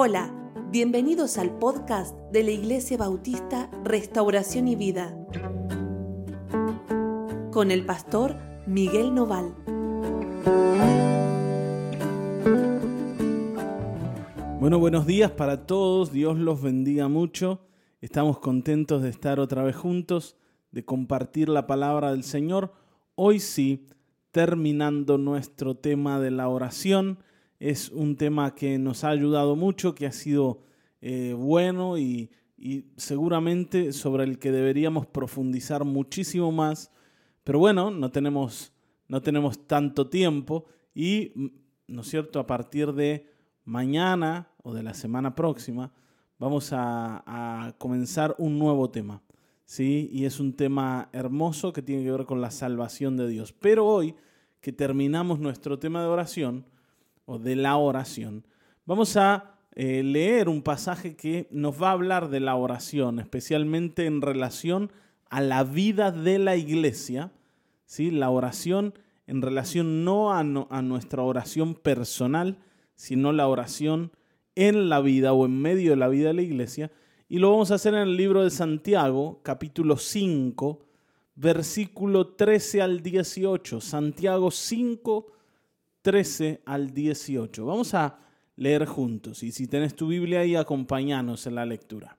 Hola, bienvenidos al podcast de la Iglesia Bautista Restauración y Vida con el pastor Miguel Noval. Bueno, buenos días para todos, Dios los bendiga mucho. Estamos contentos de estar otra vez juntos, de compartir la palabra del Señor. Hoy sí, terminando nuestro tema de la oración es un tema que nos ha ayudado mucho, que ha sido eh, bueno y, seguramente sobre el que deberíamos profundizar muchísimo más. Pero bueno, no tenemos, no tenemos tanto tiempo y, mm, ¿no es cierto?, a partir de mañana o de la semana próxima vamos a, a comenzar un nuevo tema. ¿sí? Y es un tema hermoso que tiene que ver con la salvación de Dios. Pero hoy, que terminamos nuestro tema de oración, o de la oración, vamos a eh, leer un pasaje que nos va a hablar de la oración, especialmente en relación a la vida de la iglesia, ¿sí? la oración en relación no a, a nuestra oración personal, sino la oración en la vida o en medio de la vida de la iglesia. Y lo vamos a hacer en el libro de Santiago, capítulo 5, versículo 13 al 18. Santiago 5, 13 al 18. Vamos a leer juntos y si tenés tu Biblia ahí, acompáñanos en la lectura.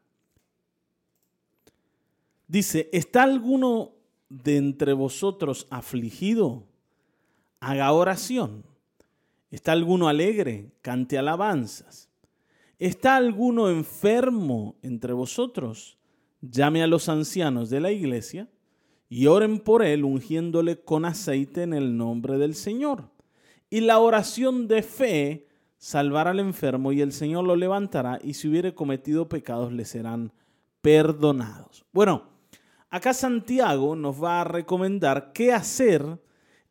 Dice, ¿está alguno de entre vosotros afligido? Haga oración. ¿Está alguno alegre? Cante alabanzas. ¿Está alguno enfermo entre vosotros? Llame a los ancianos de la iglesia y oren por él ungiéndole con aceite en el nombre del Señor y la oración de fe salvará al enfermo y el Señor lo levantará y si hubiere cometido pecados le serán perdonados. Bueno, acá Santiago nos va a recomendar qué hacer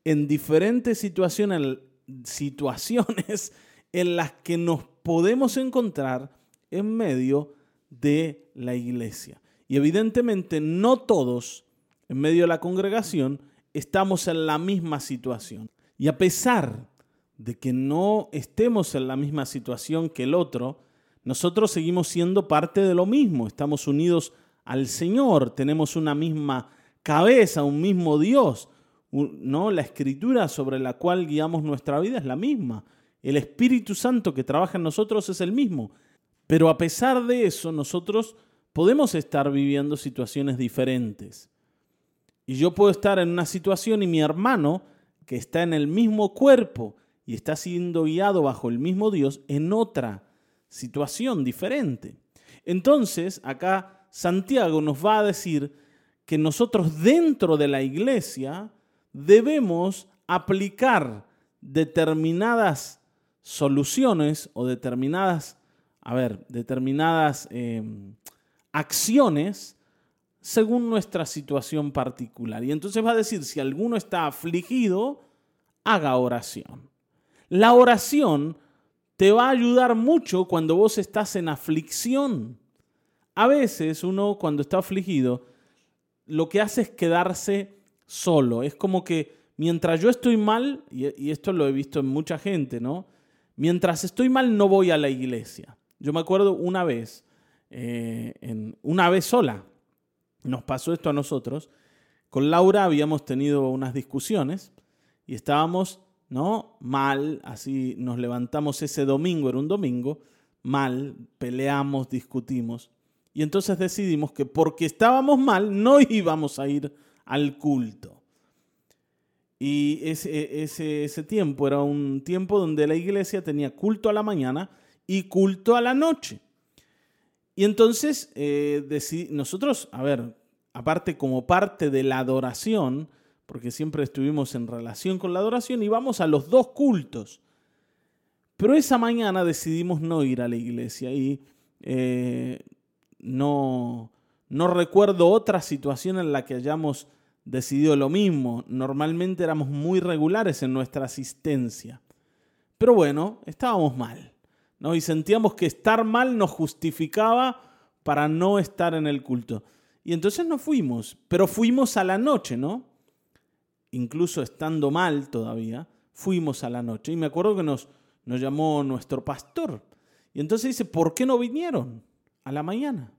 en diferentes situaciones, situaciones en las que nos podemos encontrar en medio de la iglesia. Y evidentemente no todos en medio de la congregación estamos en la misma situación. Y a pesar de que no estemos en la misma situación que el otro, nosotros seguimos siendo parte de lo mismo, estamos unidos al Señor, tenemos una misma cabeza, un mismo Dios, ¿no? La escritura sobre la cual guiamos nuestra vida es la misma. El Espíritu Santo que trabaja en nosotros es el mismo. Pero a pesar de eso, nosotros podemos estar viviendo situaciones diferentes. Y yo puedo estar en una situación y mi hermano que está en el mismo cuerpo y está siendo guiado bajo el mismo Dios en otra situación diferente. Entonces, acá Santiago nos va a decir que nosotros dentro de la iglesia debemos aplicar determinadas soluciones o determinadas, a ver, determinadas eh, acciones según nuestra situación particular. Y entonces va a decir, si alguno está afligido, haga oración. La oración te va a ayudar mucho cuando vos estás en aflicción. A veces uno cuando está afligido, lo que hace es quedarse solo. Es como que mientras yo estoy mal, y esto lo he visto en mucha gente, ¿no? Mientras estoy mal no voy a la iglesia. Yo me acuerdo una vez, eh, en, una vez sola, nos pasó esto a nosotros. Con Laura habíamos tenido unas discusiones y estábamos, ¿no? Mal, así nos levantamos ese domingo, era un domingo, mal, peleamos, discutimos. Y entonces decidimos que porque estábamos mal no íbamos a ir al culto. Y ese, ese, tiempo era un tiempo donde la iglesia tenía culto a la mañana y culto a la noche. Y entonces eh, nosotros, a ver, aparte como parte de la adoración, porque siempre estuvimos en relación con la adoración, íbamos a los dos cultos. Pero esa mañana decidimos no ir a la iglesia y eh, no, no recuerdo otra situación en la que hayamos decidido lo mismo. Normalmente éramos muy regulares en nuestra asistencia. Pero bueno, estábamos mal. ¿no? Y sentíamos que estar mal nos justificaba para no estar en el culto. Y entonces no fuimos, pero fuimos a la noche, ¿no? Incluso estando mal todavía, fuimos a la noche. Y me acuerdo que nos, nos llamó nuestro pastor Y entonces dice, ¿por qué no vinieron a la mañana?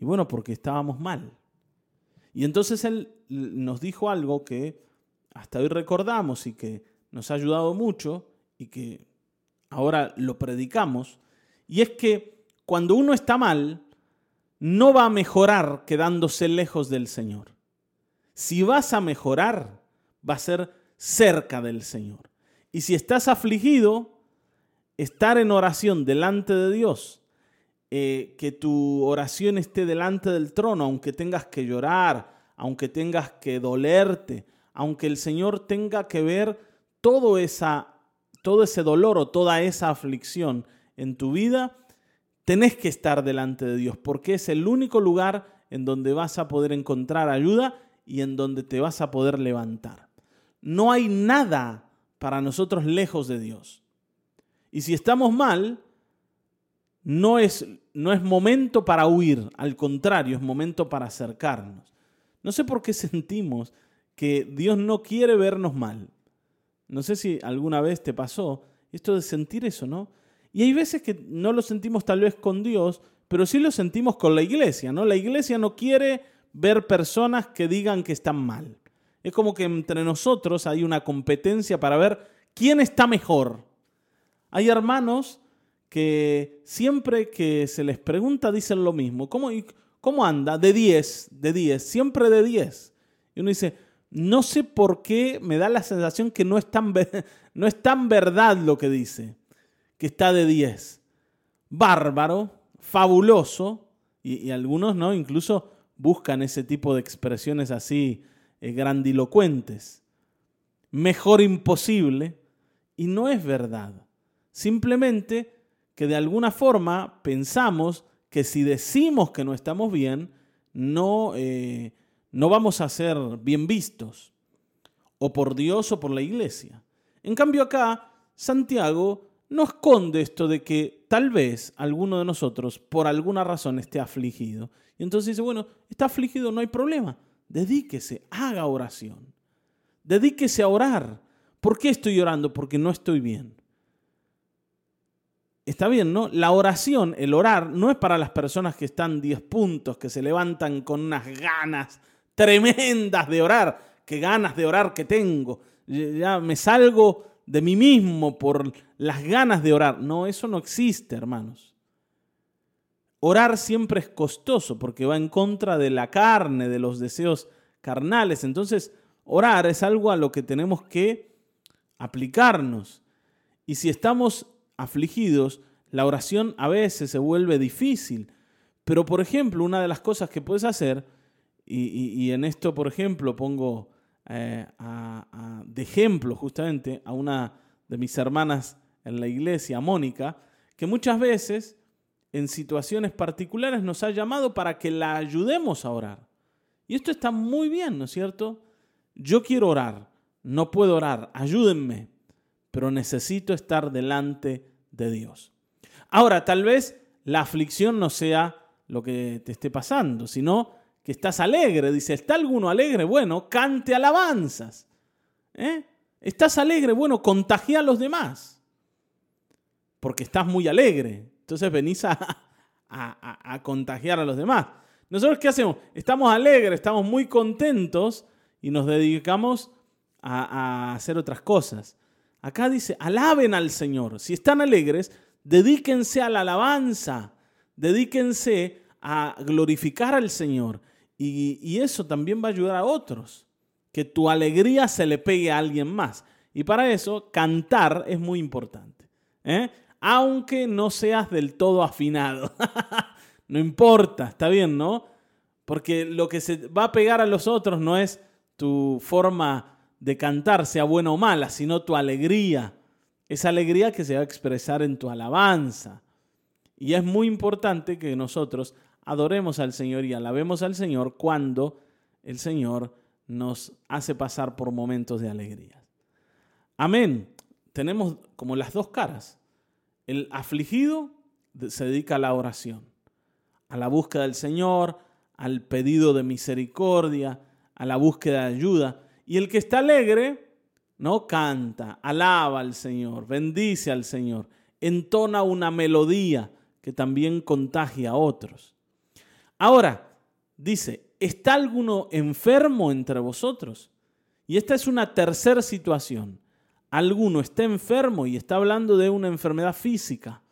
Y bueno, porque estábamos mal. Y entonces él nos dijo algo que hasta hoy recordamos y que nos ha ayudado mucho y que ahora lo predicamos. Y es que cuando uno está mal, no va a mejorar quedándose lejos del Señor. Si vas a mejorar, va a ser cerca del Señor. Y si estás afligido, estar en oración delante de Dios, eh, que tu oración esté delante del trono, aunque tengas que llorar, aunque tengas que dolerte, aunque el Señor tenga que ver todo, esa, todo ese dolor o toda esa aflicción en tu vida, tenés que estar delante de Dios, porque es el único lugar en donde vas a poder encontrar ayuda y en donde te vas a poder levantar. No hay nada para nosotros lejos de Dios. Y si estamos mal, no es, no es momento para huir, al contrario, es momento para acercarnos. No sé por qué sentimos que Dios no quiere vernos mal. No sé si alguna vez te pasó esto de sentir eso, ¿no? Y hay veces que no lo sentimos tal vez con Dios, pero sí lo sentimos con la iglesia, ¿no? La iglesia no quiere ver personas que digan que están mal. Es como que entre nosotros hay una competencia para ver quién está mejor. Hay hermanos que siempre que se les pregunta dicen lo mismo. ¿Cómo, cómo anda? De 10, de 10, siempre de 10. Y uno dice, no sé por qué me da la sensación que no es tan, no es tan verdad lo que dice, que está de 10. Bárbaro, fabuloso, y, algunos no, incluso buscan ese tipo de expresiones así eh, grandilocuentes. Mejor imposible, y no es verdad. Simplemente que de alguna forma pensamos que si decimos que no estamos bien, no, eh, no vamos a ser bien vistos, o por Dios o por la iglesia. En cambio acá, Santiago no esconde esto de que tal vez alguno de nosotros por alguna razón esté afligido. Y entonces dice, bueno, está afligido, no hay problema. Dedíquese, haga oración. Dedíquese a orar. ¿Por qué estoy orando? Porque no estoy bien. Está bien, ¿no? La oración, el orar, no es para las personas que están 10 puntos, que se levantan con unas ganas tremendas de orar, qué ganas de orar que tengo. Ya me salgo de mí mismo por las ganas de orar. No, eso no existe, hermanos. Orar siempre es costoso porque va en contra de la carne, de los deseos carnales. Entonces, orar es algo a lo que tenemos que aplicarnos. Y si estamos afligidos, la oración a veces se vuelve difícil. Pero, por ejemplo, una de las cosas que puedes hacer y, en esto, por ejemplo, pongo eh, de ejemplo justamente a una de mis hermanas en la iglesia, Mónica, que muchas veces en situaciones particulares nos ha llamado para que la ayudemos a orar. Y esto está muy bien, ¿no es cierto? Yo quiero orar, no puedo orar, ayúdenme, pero necesito estar delante de Dios. Ahora, tal vez la aflicción no sea lo que te esté pasando, sino que estás alegre. Dice, ¿está alguno alegre? Bueno, cante alabanzas. ¿Eh? ¿Estás alegre? Bueno, contagia a los demás. Porque estás muy alegre. Entonces venís a, a, contagiar a los demás. Nosotros qué hacemos? Estamos alegres, estamos muy contentos y nos dedicamos a, a hacer otras cosas. Acá dice, alaben al Señor. Si están alegres, dedíquense a la alabanza. Dedíquense a glorificar al Señor. Y, eso también va a ayudar a otros, que tu alegría se le pegue a alguien más. Y para eso, cantar es muy importante. ¿eh? Aunque no seas del todo afinado. no importa, está bien, ¿no? Porque lo que se va a pegar a los otros no es tu forma de cantar, sea buena o mala, sino tu alegría. Esa alegría que se va a expresar en tu alabanza. Y es muy importante que nosotros adoremos al Señor y alabemos al Señor cuando el Señor nos hace pasar por momentos de alegría. Amén. Tenemos como las dos caras. El afligido se dedica a la oración, a la búsqueda del Señor, al pedido de misericordia, a la búsqueda de ayuda. Y el que está alegre, no canta, alaba al Señor, bendice al Señor. entona una melodía que también contagia a otros. Ahora, dice, ¿está alguno enfermo entre vosotros? Y esta es una tercera situación. Alguno está enfermo y está hablando de una enfermedad física.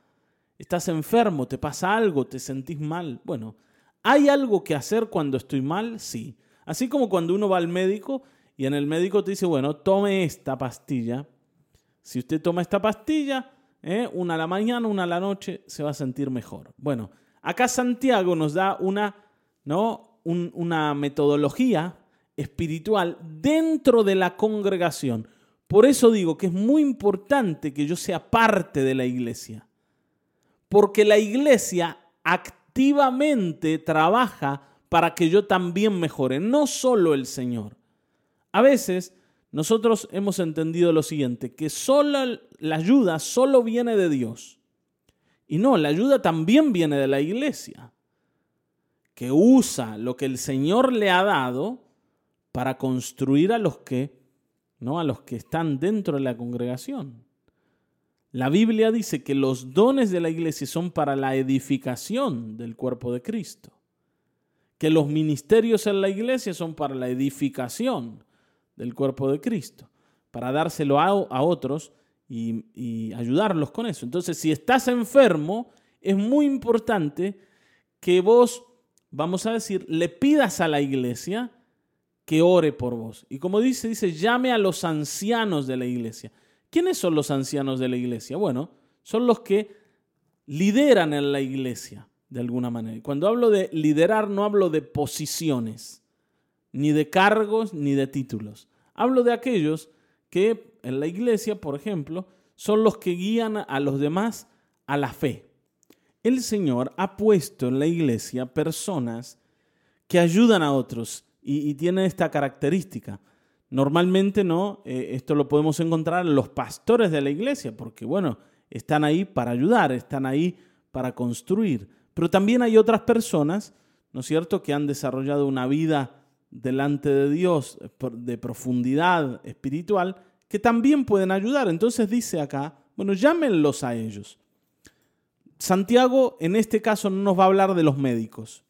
Estás enfermo, te pasa algo, te sentís mal. Bueno, ¿hay algo que hacer cuando estoy mal? Sí. Así como cuando uno va al médico y en el médico te dice, bueno, tome esta pastilla. Si usted toma esta pastilla, ¿eh? una a la mañana, una a la noche, se va a sentir mejor. Bueno, acá Santiago nos da una, ¿no? una metodología espiritual dentro de la congregación. Por eso digo que es muy importante que yo sea parte de la iglesia. Porque la iglesia activamente trabaja para que yo también mejore, no solo el Señor. A veces nosotros hemos entendido lo siguiente, que solo la ayuda solo viene de Dios. Y no, la ayuda también viene de la iglesia, que usa lo que el Señor le ha dado para construir a los que no a los que están dentro de la congregación. La Biblia dice que los dones de la iglesia son para la edificación del cuerpo de Cristo. Que los ministerios en la iglesia son para la edificación del cuerpo de Cristo, para dárselo a, otros y, ayudarlos con eso. Entonces, si estás enfermo, es muy importante que vos, vamos a decir, le pidas a la iglesia que ore por vos. Y como dice, dice, llame a los ancianos de la iglesia. ¿Quiénes son los ancianos de la iglesia? Bueno, son los que lideran en la iglesia, de alguna manera. Y cuando hablo de liderar, no hablo de posiciones ni de cargos, ni de títulos. Hablo de aquellos que en la iglesia, por ejemplo, son los que guían a los demás a la fe. El Señor ha puesto en la iglesia personas que ayudan a otros y, tienen esta característica. Normalmente no, eh, esto lo podemos encontrar en los pastores de la iglesia, porque bueno, están ahí para ayudar, están ahí para construir. Pero también hay otras personas, ¿no es cierto?, que han desarrollado una vida delante de Dios de profundidad espiritual que también pueden ayudar. Entonces dice acá, bueno, llámenlos a ellos. Santiago en este caso no nos va a hablar de los médicos,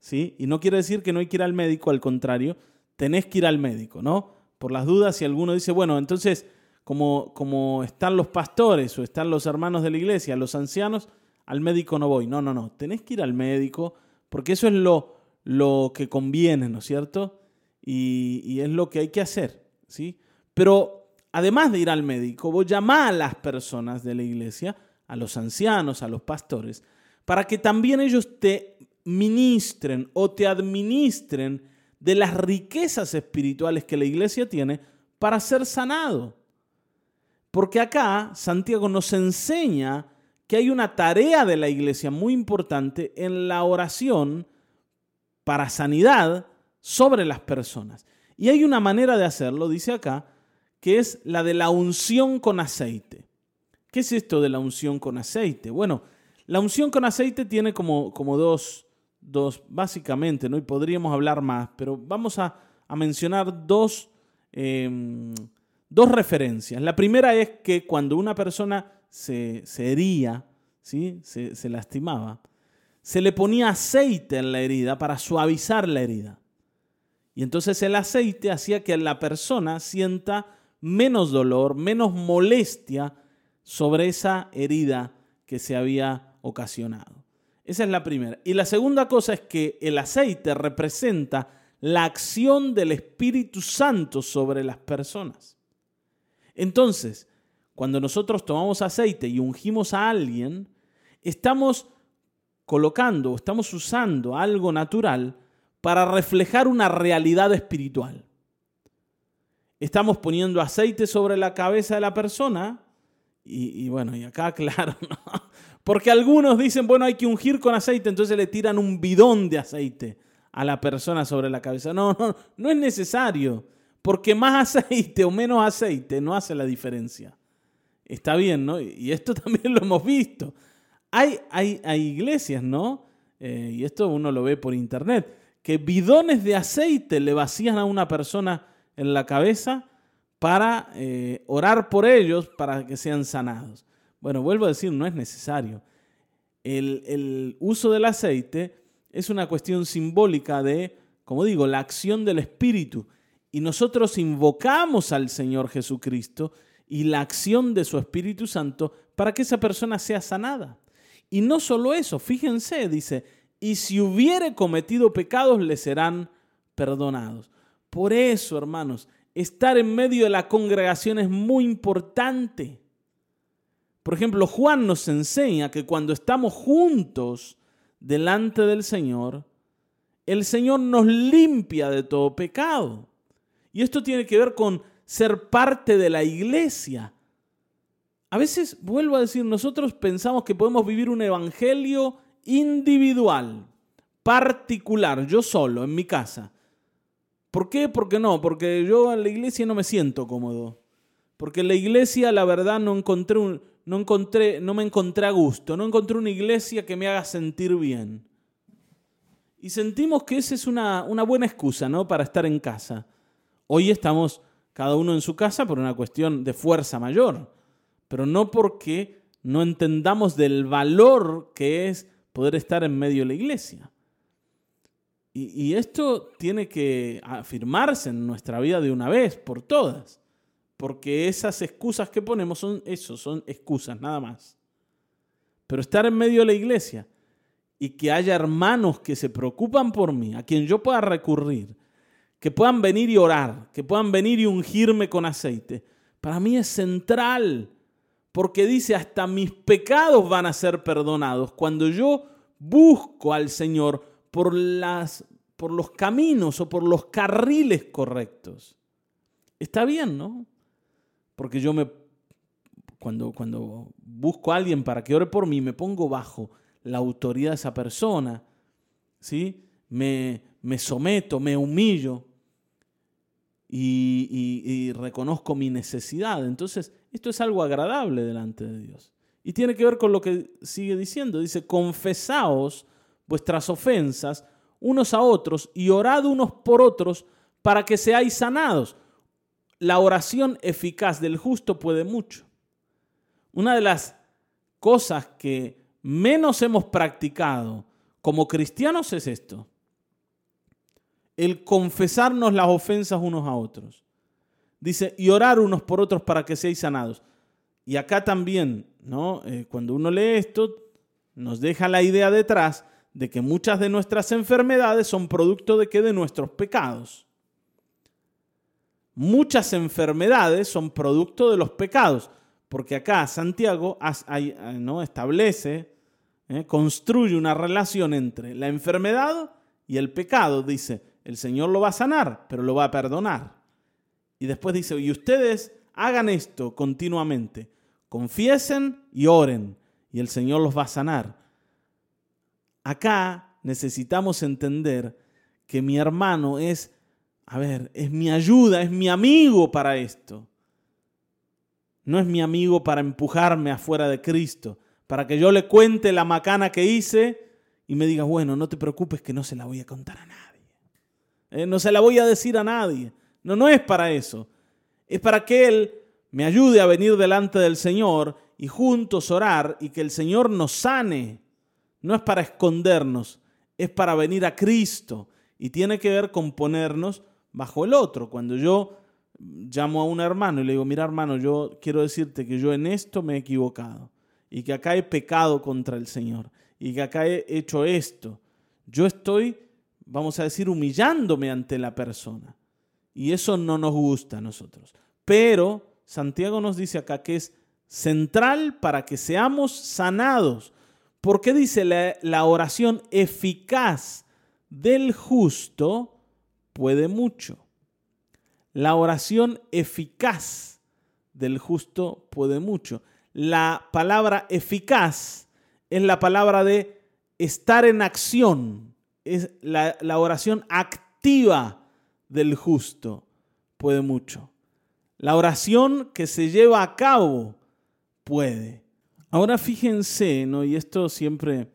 ¿sí? Y no quiere decir que no hay que ir al médico, al contrario, tenés que ir al médico, ¿no? Por las dudas, si alguno dice, bueno, entonces, como, como están los pastores o están los hermanos de la iglesia, los ancianos, al médico no voy. No, no, no, tenés que ir al médico, porque eso es lo, lo que conviene, ¿no es cierto? Y, es lo que hay que hacer, ¿sí? Pero además de ir al médico, vos llamá a las personas de la iglesia, a los ancianos, a los pastores, para que también ellos te ministren o te administren de las riquezas espirituales que la iglesia tiene para ser sanado. Porque acá Santiago nos enseña que hay una tarea de la iglesia muy importante en la oración para sanidad sobre las personas. Y hay una manera de hacerlo, dice acá, que es la de la unción con aceite. ¿Qué es esto de la unción con aceite? Bueno, la unción con aceite tiene como, como dos, dos, básicamente, ¿no? Y podríamos hablar más, pero vamos a, mencionar dos, em, dos referencias. La primera es que cuando una persona se, se hería, ¿sí? se, se lastimaba, se le ponía aceite en la herida para suavizar la herida. Y entonces el aceite hacía que la persona sienta menos dolor, menos molestia sobre esa herida que se había ocasionado. Esa es la primera. Y la segunda cosa es que el aceite representa la acción del Espíritu Santo sobre las personas. Entonces, cuando nosotros tomamos aceite y ungimos a alguien, estamos colocando, estamos usando algo natural para reflejar una realidad espiritual. Estamos poniendo aceite sobre la cabeza de la persona y, bueno, y acá claro, porque algunos dicen, bueno, hay que ungir con aceite, entonces le tiran un bidón de aceite a la persona sobre la cabeza. No, no, no es necesario, porque más aceite o menos aceite no hace la diferencia. Está bien, ¿no? Y esto también lo hemos visto. Hay, hay, iglesias, ¿no? Eh, y esto uno lo ve por internet, que bidones de aceite le vacían a una persona en la cabeza para eh, orar por ellos para que sean sanados. Bueno, vuelvo a decir, no es necesario. El, el uso del aceite es una cuestión simbólica de, como digo, la acción del Espíritu. Y nosotros invocamos al Señor Jesucristo y la acción de su Espíritu Santo para que esa persona sea sanada. Y no solo eso, fíjense, dice, y si hubiere cometido pecados le serán perdonados. Por eso, hermanos, estar en medio de la congregación es muy importante. Por ejemplo, Juan nos enseña que cuando estamos juntos delante del Señor, el Señor nos limpia de todo pecado. Y esto tiene que ver con ser parte de la iglesia. A veces, vuelvo a decir, nosotros pensamos que podemos vivir un evangelio individual, particular, yo solo, en mi casa. ¿Por qué? Porque no, porque yo en la iglesia no me siento cómodo. Porque en la iglesia, la verdad, no encontré, no encontré, no me encontré a gusto, no encontré una iglesia que me haga sentir bien. Y sentimos que esa es una, una buena excusa, ¿no? Para estar en casa. Hoy estamos cada uno en su casa por una cuestión de fuerza mayor, pero no porque no entendamos del valor que es poder estar en medio de la iglesia. Y, esto tiene que afirmarse en nuestra vida de una vez, por todas. Porque esas excusas que ponemos son eso, son excusas, nada más. Pero estar en medio de la iglesia y que haya hermanos que se preocupan por mí, a quien yo pueda recurrir, que puedan venir y orar, que puedan venir y ungirme con aceite, para mí es central. Porque dice, hasta mis pecados van a ser perdonados. Cuando yo busco al Señor por, las, por los caminos o por los carriles correctos. Está bien, ¿no? Porque yo me, cuando, cuando busco a alguien para que ore por mí, me pongo bajo la autoridad de esa persona, ¿sí? Me, me someto, me humillo y, y reconozco mi necesidad. Entonces, esto es algo agradable delante de Dios. Y tiene que ver con lo que sigue diciendo. Dice, confesaos vuestras ofensas unos a otros y orad unos por otros para que seáis sanados. La oración eficaz del justo puede mucho. Una de las cosas que menos hemos practicado como cristianos es esto. El confesarnos las ofensas unos a otros. Dice, y orar unos por otros para que seáis sanados. Y acá también, ¿no? Eh, cuando uno lee esto, nos deja la idea detrás de que muchas de nuestras enfermedades son producto de que de nuestros pecados. Muchas enfermedades son producto de los pecados, porque acá Santiago ¿no? establece, ¿eh? construye una relación entre la enfermedad y el pecado. Dice, el Señor lo va a sanar, pero lo va a perdonar. Y después dice, y ustedes hagan esto continuamente, confiesen y oren, y el Señor los va a sanar. Acá necesitamos entender que mi hermano es, a ver, es mi ayuda, es mi amigo para esto. No es mi amigo para empujarme afuera de Cristo, para que yo le cuente la macana que hice y me diga, bueno, no te preocupes que no se la voy a contar a nadie. Eh, no se la voy a decir a nadie. No, no es para eso. Es para que Él me ayude a venir delante del Señor y juntos orar y que el Señor nos sane no es para escondernos, es para venir a Cristo y tiene que ver con ponernos bajo el otro. Cuando yo llamo a un hermano y le digo, mira hermano, yo quiero decirte que yo en esto me he equivocado y que acá he pecado contra el Señor y que acá he hecho esto. Yo estoy, vamos a decir, humillándome ante la persona. Y eso no nos gusta a nosotros. Pero Santiago nos dice acá que es central para que seamos sanados. ¿Por qué dice la, oración eficaz del justo puede mucho? La oración eficaz del justo puede mucho. La palabra eficaz es la palabra de estar en acción. Es la, la oración activa del justo puede mucho. La oración que se lleva a cabo puede. Ahora fíjense, ¿no? y esto siempre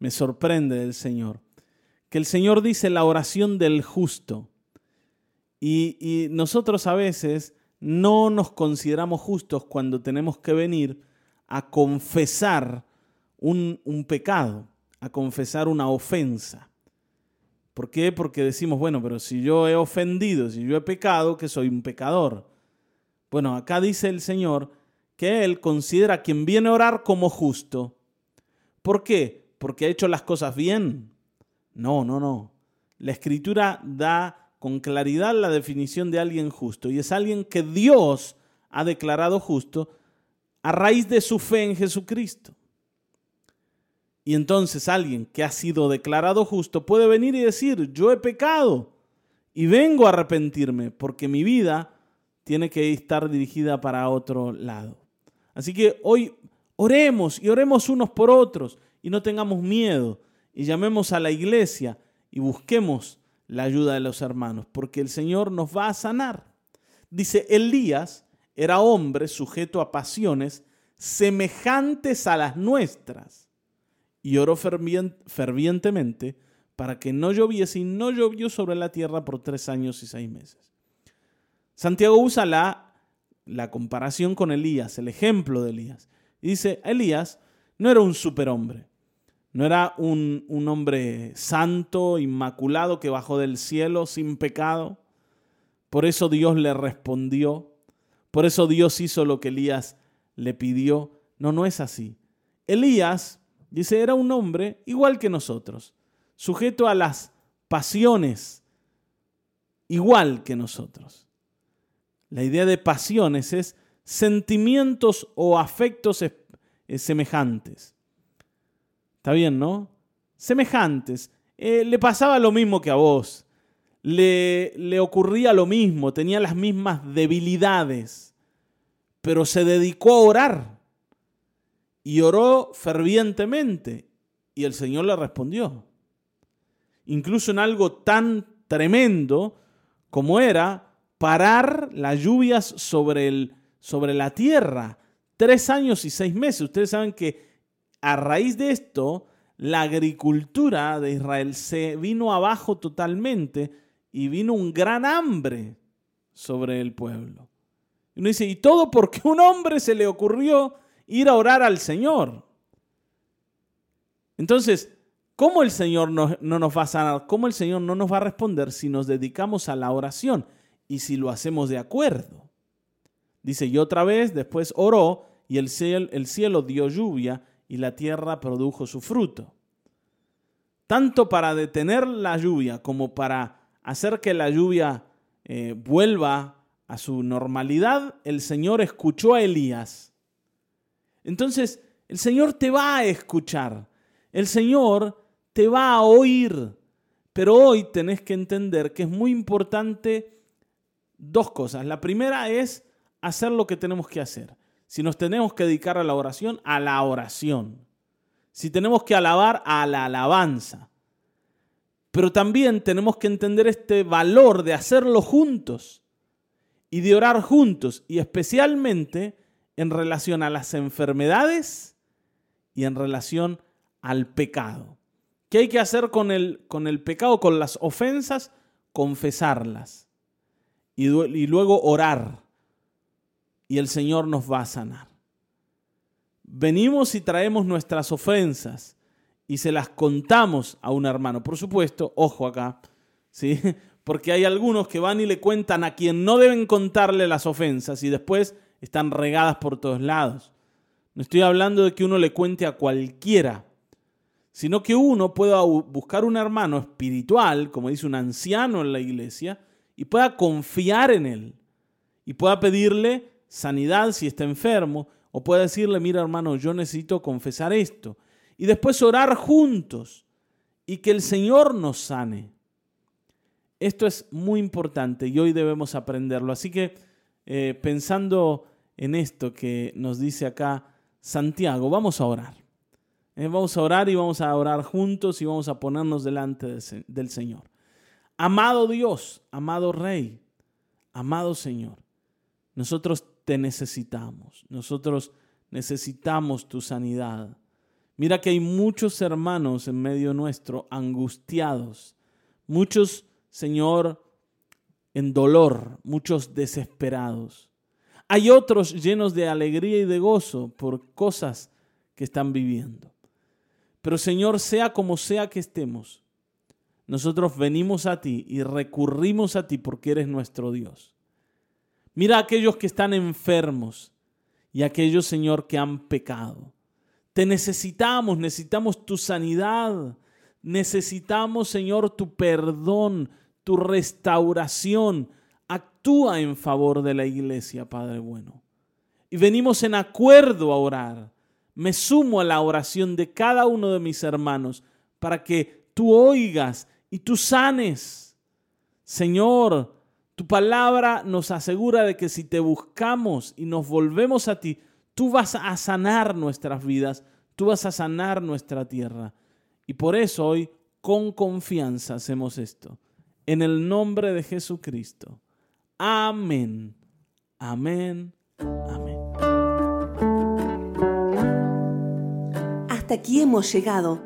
me sorprende del Señor, que el Señor dice la oración del justo. Y, nosotros a veces no nos consideramos justos cuando tenemos que venir a confesar un, un pecado, a confesar una ofensa. ¿Por qué? Porque decimos, bueno, pero si yo he ofendido, si yo he pecado, que soy un pecador. Bueno, acá dice el Señor que Él considera a quien viene a orar como justo. ¿Por qué? ¿Porque ha hecho las cosas bien? No, no, no. La Escritura da con claridad la definición de alguien justo y es alguien que Dios ha declarado justo a raíz de su fe en Jesucristo. Y entonces alguien que ha sido declarado justo puede venir y decir, yo he pecado y vengo a arrepentirme porque mi vida tiene que estar dirigida para otro lado. Así que hoy oremos y oremos unos por otros y no tengamos miedo y llamemos a la iglesia y busquemos la ayuda de los hermanos porque el Señor nos va a sanar. Dice, Elías era hombre sujeto a pasiones semejantes a las nuestras y oró fervientemente para que no lloviese y no llovió sobre la tierra por tres años y seis meses. Santiago usa la, la comparación con Elías, el ejemplo de Elías. Dice, Elías no era un superhombre, no era un, un hombre santo, inmaculado, que bajó del cielo sin pecado. Por eso Dios le respondió, por eso Dios hizo lo que Elías le pidió. No, no es así. Elías Dice, era un hombre igual que nosotros, sujeto a las pasiones, igual que nosotros. La idea de pasiones es sentimientos o afectos eh, semejantes. Está bien, ¿no? Semejantes. Eh, le pasaba lo mismo que a vos. Le, le ocurría lo mismo, tenía las mismas debilidades, pero se dedicó a orar y oró fervientemente y el Señor le respondió. Incluso en algo tan tremendo como era parar las lluvias sobre, el, sobre la tierra. Tres años y seis meses. Ustedes saben que a raíz de esto, la agricultura de Israel se vino abajo totalmente y vino un gran hambre sobre el pueblo. Y uno dice, ¿y todo porque un hombre se le ocurrió ir a orar al Señor. Entonces, ¿cómo el Señor no, no, nos va a sanar? ¿Cómo el Señor no nos va a responder si nos dedicamos a la oración y si lo hacemos de acuerdo? Dice, y otra vez después oró y el cielo, el cielo dio lluvia y la tierra produjo su fruto. Tanto para detener la lluvia como para hacer que la lluvia eh, vuelva a su normalidad, el Señor escuchó a Elías entonces, el Señor te va a escuchar, el Señor te va a oír, pero hoy tenés que entender que es muy importante dos cosas. La primera es hacer lo que tenemos que hacer. Si nos tenemos que dedicar a la oración, a la oración. Si tenemos que alabar, a la alabanza. Pero también tenemos que entender este valor de hacerlo juntos y de orar juntos y especialmente en relación a las enfermedades y en relación al pecado. ¿Qué hay que hacer con el, con el pecado, con las ofensas? Confesarlas y, luego orar y el Señor nos va a sanar. Venimos y traemos nuestras ofensas y se las contamos a un hermano. Por supuesto, ojo acá, ¿sí? Porque hay algunos que van y le cuentan a quien no deben contarle las ofensas y después están regadas por todos lados. No estoy hablando de que uno le cuente a cualquiera, sino que uno pueda buscar un hermano espiritual, como dice un anciano en la iglesia, y pueda confiar en él, y pueda pedirle sanidad si está enfermo, o pueda decirle, mira hermano, yo necesito confesar esto, y después orar juntos, y que el Señor nos sane. Esto es muy importante y hoy debemos aprenderlo. Así que eh, pensando en esto que nos dice acá Santiago, vamos a orar. Eh, vamos a orar y vamos a orar juntos y vamos a ponernos delante del Señor. Amado Dios, amado Rey, amado Señor, nosotros te necesitamos, nosotros necesitamos tu sanidad. Mira que hay muchos hermanos en medio nuestro angustiados, muchos, Señor, en dolor, muchos desesperados. Hay otros llenos de alegría y de gozo por cosas que están viviendo. Pero Señor, sea como sea que estemos, nosotros venimos a ti y recurrimos a ti porque eres nuestro Dios. Mira a aquellos que están enfermos y a aquellos, Señor, que han pecado. Te necesitamos, necesitamos tu sanidad, necesitamos, Señor, tu perdón, tu restauración. Actúa en favor de la iglesia, Padre bueno. Y venimos en acuerdo a orar. Me sumo a la oración de cada uno de mis hermanos para que tú oigas y tú sanes. Señor, tu palabra nos asegura de que si te buscamos y nos volvemos a ti, tú vas a sanar nuestras vidas, tú vas a sanar nuestra tierra. Y por eso hoy con confianza hacemos esto. En el nombre de Jesucristo. Amén. Amén. Amén. Hasta aquí hemos llegado.